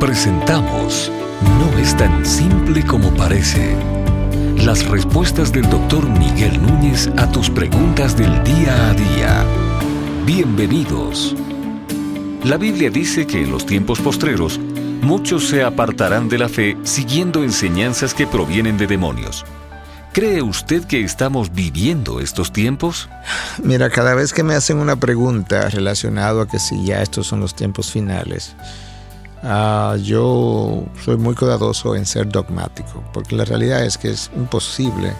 Presentamos No es tan simple como parece. Las respuestas del doctor Miguel Núñez a tus preguntas del día a día. Bienvenidos. La Biblia dice que en los tiempos postreros muchos se apartarán de la fe siguiendo enseñanzas que provienen de demonios. ¿Cree usted que estamos viviendo estos tiempos? Mira, cada vez que me hacen una pregunta relacionada a que si ya estos son los tiempos finales, uh, yo soy muy cuidadoso en ser dogmático, porque la realidad es que es imposible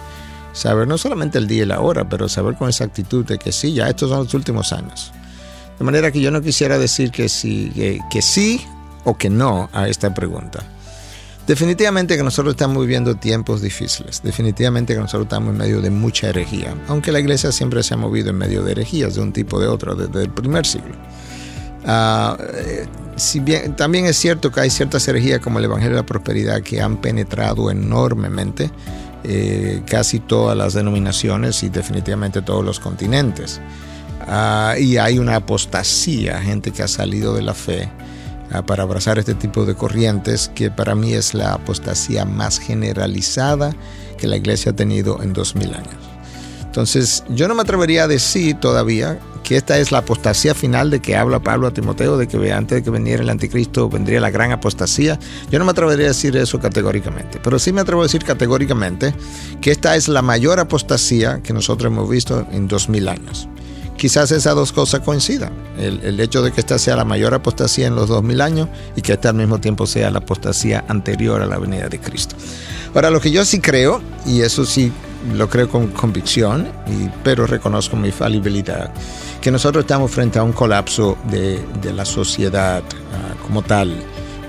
saber no solamente el día y la hora, pero saber con exactitud de que sí, ya estos son los últimos años. De manera que yo no quisiera decir que sí, que sí o que no a esta pregunta. Definitivamente que nosotros estamos viviendo tiempos difíciles, definitivamente que nosotros estamos en medio de mucha herejía, aunque la iglesia siempre se ha movido en medio de herejías de un tipo o de otro desde el primer siglo. Si bien, también es cierto que hay ciertas herejías como el Evangelio de la Prosperidad que han penetrado enormemente eh, casi todas las denominaciones y definitivamente todos los continentes. Uh, y hay una apostasía, gente que ha salido de la fe uh, para abrazar este tipo de corrientes, que para mí es la apostasía más generalizada que la iglesia ha tenido en dos mil años. Entonces, yo no me atrevería a decir todavía que esta es la apostasía final de que habla Pablo a Timoteo, de que antes de que viniera el anticristo vendría la gran apostasía. Yo no me atrevería a decir eso categóricamente, pero sí me atrevo a decir categóricamente que esta es la mayor apostasía que nosotros hemos visto en dos mil años. Quizás esas dos cosas coincidan. El, hecho de que esta sea la mayor apostasía en los dos mil años y que esta al mismo tiempo sea la apostasía anterior a la venida de Cristo. Ahora, lo que yo sí creo, y eso sí lo creo con convicción, pero reconozco mi falibilidad, que nosotros estamos frente a un colapso de, de la sociedad uh, como tal,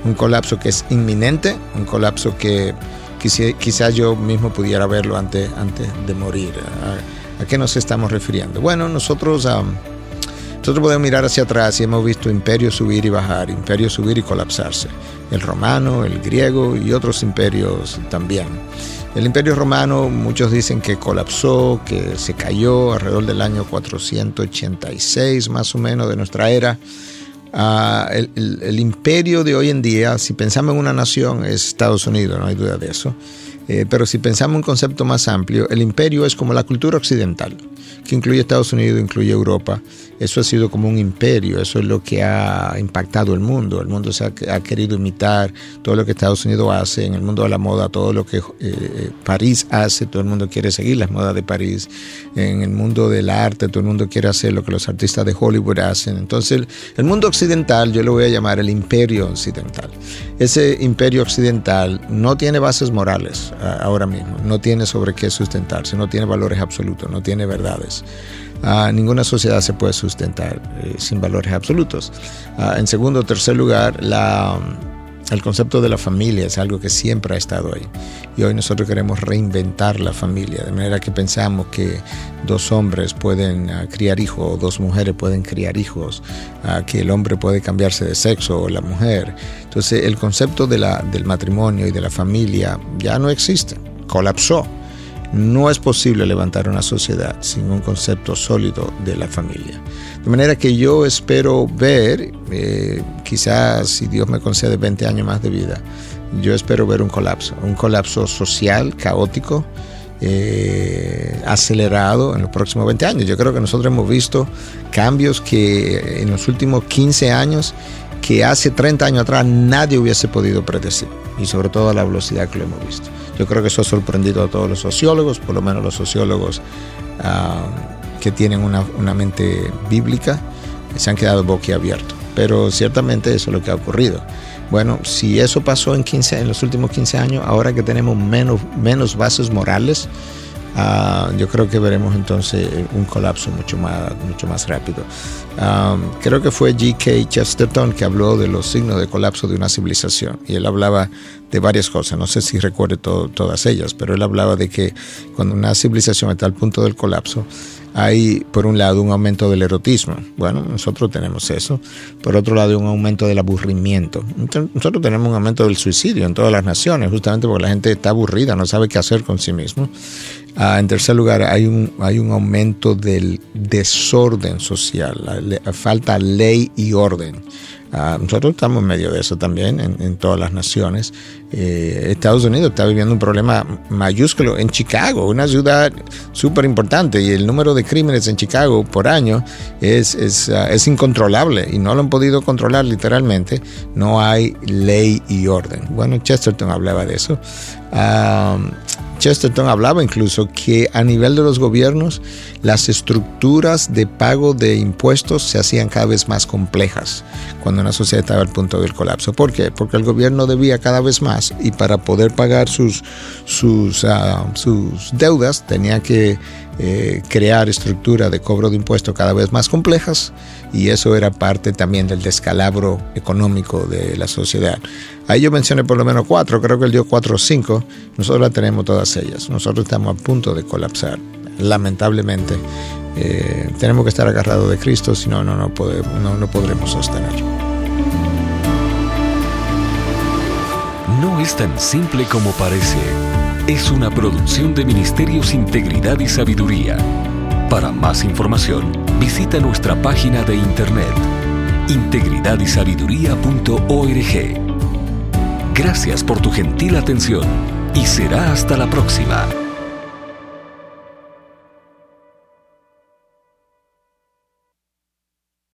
un colapso que es inminente, un colapso que quizás quizá yo mismo pudiera verlo antes, antes de morir. Uh, ¿A qué nos estamos refiriendo? Bueno, nosotros, um, nosotros podemos mirar hacia atrás y hemos visto imperios subir y bajar, imperios subir y colapsarse. El romano, el griego y otros imperios también. El imperio romano, muchos dicen que colapsó, que se cayó alrededor del año 486 más o menos de nuestra era. El, el, el, imperio de hoy en día, si pensamos en una nación, es Estados Unidos, no hay duda de eso. Eh, pero si pensamos en un concepto más amplio, el imperio es como la cultura occidental, que incluye Estados Unidos, incluye Europa. Eso ha sido como un imperio, eso es lo que ha impactado el mundo. El mundo se ha, querido imitar todo lo que Estados Unidos hace, en el mundo de la moda, todo lo que eh, París hace, todo el mundo quiere seguir las modas de París. En el mundo del arte, todo el mundo quiere hacer lo que los artistas de Hollywood hacen. Entonces, el, mundo occidental, yo lo voy a llamar el imperio occidental. Ese imperio occidental no tiene bases morales ahora mismo, no tiene sobre qué sustentarse, no tiene valores absolutos, no tiene verdades. Uh, ninguna sociedad se puede sustentar eh, sin valores absolutos. Uh, en segundo o tercer lugar, la, el concepto de la familia es algo que siempre ha estado ahí. Y hoy nosotros queremos reinventar la familia, de manera que pensamos que dos hombres pueden uh, criar hijos, dos mujeres pueden criar hijos, que el hombre puede cambiarse de sexo o la mujer. Entonces el concepto del matrimonio y de la familia ya no existe, colapsó. No es posible levantar una sociedad sin un concepto sólido de la familia. De manera que yo espero ver, eh, quizás si Dios me concede 20 años más de vida, yo espero ver un colapso, un colapso social, caótico, eh, acelerado en los próximos 20 años. Yo creo que nosotros hemos visto cambios que en los últimos 15 años que hace 30 años atrás nadie hubiese podido predecir y sobre todo a la velocidad que lo hemos visto. Yo creo que eso ha sorprendido a todos los sociólogos, por lo menos los sociólogos uh, que tienen una, una, mente bíblica, se han quedado boquiabiertos. Pero ciertamente eso es lo que ha ocurrido. Bueno, si eso pasó en, 15, en los últimos 15 años, ahora que tenemos menos, menos bases morales, Uh, yo creo que veremos entonces un colapso mucho más, mucho más rápido. Um, creo que fue G.K. Chesterton que habló de los signos de colapso de una civilización y él hablaba de varias cosas, no sé si recuerde todo, todas ellas, pero él hablaba de que cuando una civilización está al punto del colapso, hay por un lado un aumento del erotismo. Bueno, nosotros tenemos eso. Por otro lado, un aumento del aburrimiento. Nosotros tenemos un aumento del suicidio en todas las naciones, justamente porque la gente está aburrida, no sabe qué hacer con sí mismo. Uh, en tercer lugar, hay un, hay un aumento del desorden social, la, la, falta ley y orden. Ah, nosotros estamos en medio de eso también en, todas las naciones. Eh, Estados Unidos está viviendo un problema mayúsculo en Chicago, una ciudad súper importante, y el número de crímenes en Chicago por año es, es, ah, es, incontrolable y no lo han podido controlar literalmente. No hay ley y orden. Bueno, Chesterton hablaba de eso. Ah, Chesterton hablaba incluso que a nivel de los gobiernos las estructuras de pago de impuestos se hacían cada vez más complejas cuando una sociedad estaba al punto del colapso. ¿Por qué? Porque el gobierno debía cada vez más y para poder pagar sus, sus, ah, sus deudas tenía que eh, crear estructuras de cobro de impuestos cada vez más complejas y eso era parte también del descalabro económico de la sociedad. Ahí yo mencioné por lo menos cuatro, creo que él dio cuatro o cinco, nosotros las tenemos todas ellas, nosotros estamos a punto de colapsar, lamentablemente. Eh, tenemos que estar agarrados de Cristo, si no, no, podemos, no, no podremos sostener. No es tan simple como parece es una producción de Ministerios Integridad y Sabiduría. Para más información, visita nuestra página de internet integridadysabiduría.org. Gracias por tu gentil atención y será hasta la próxima.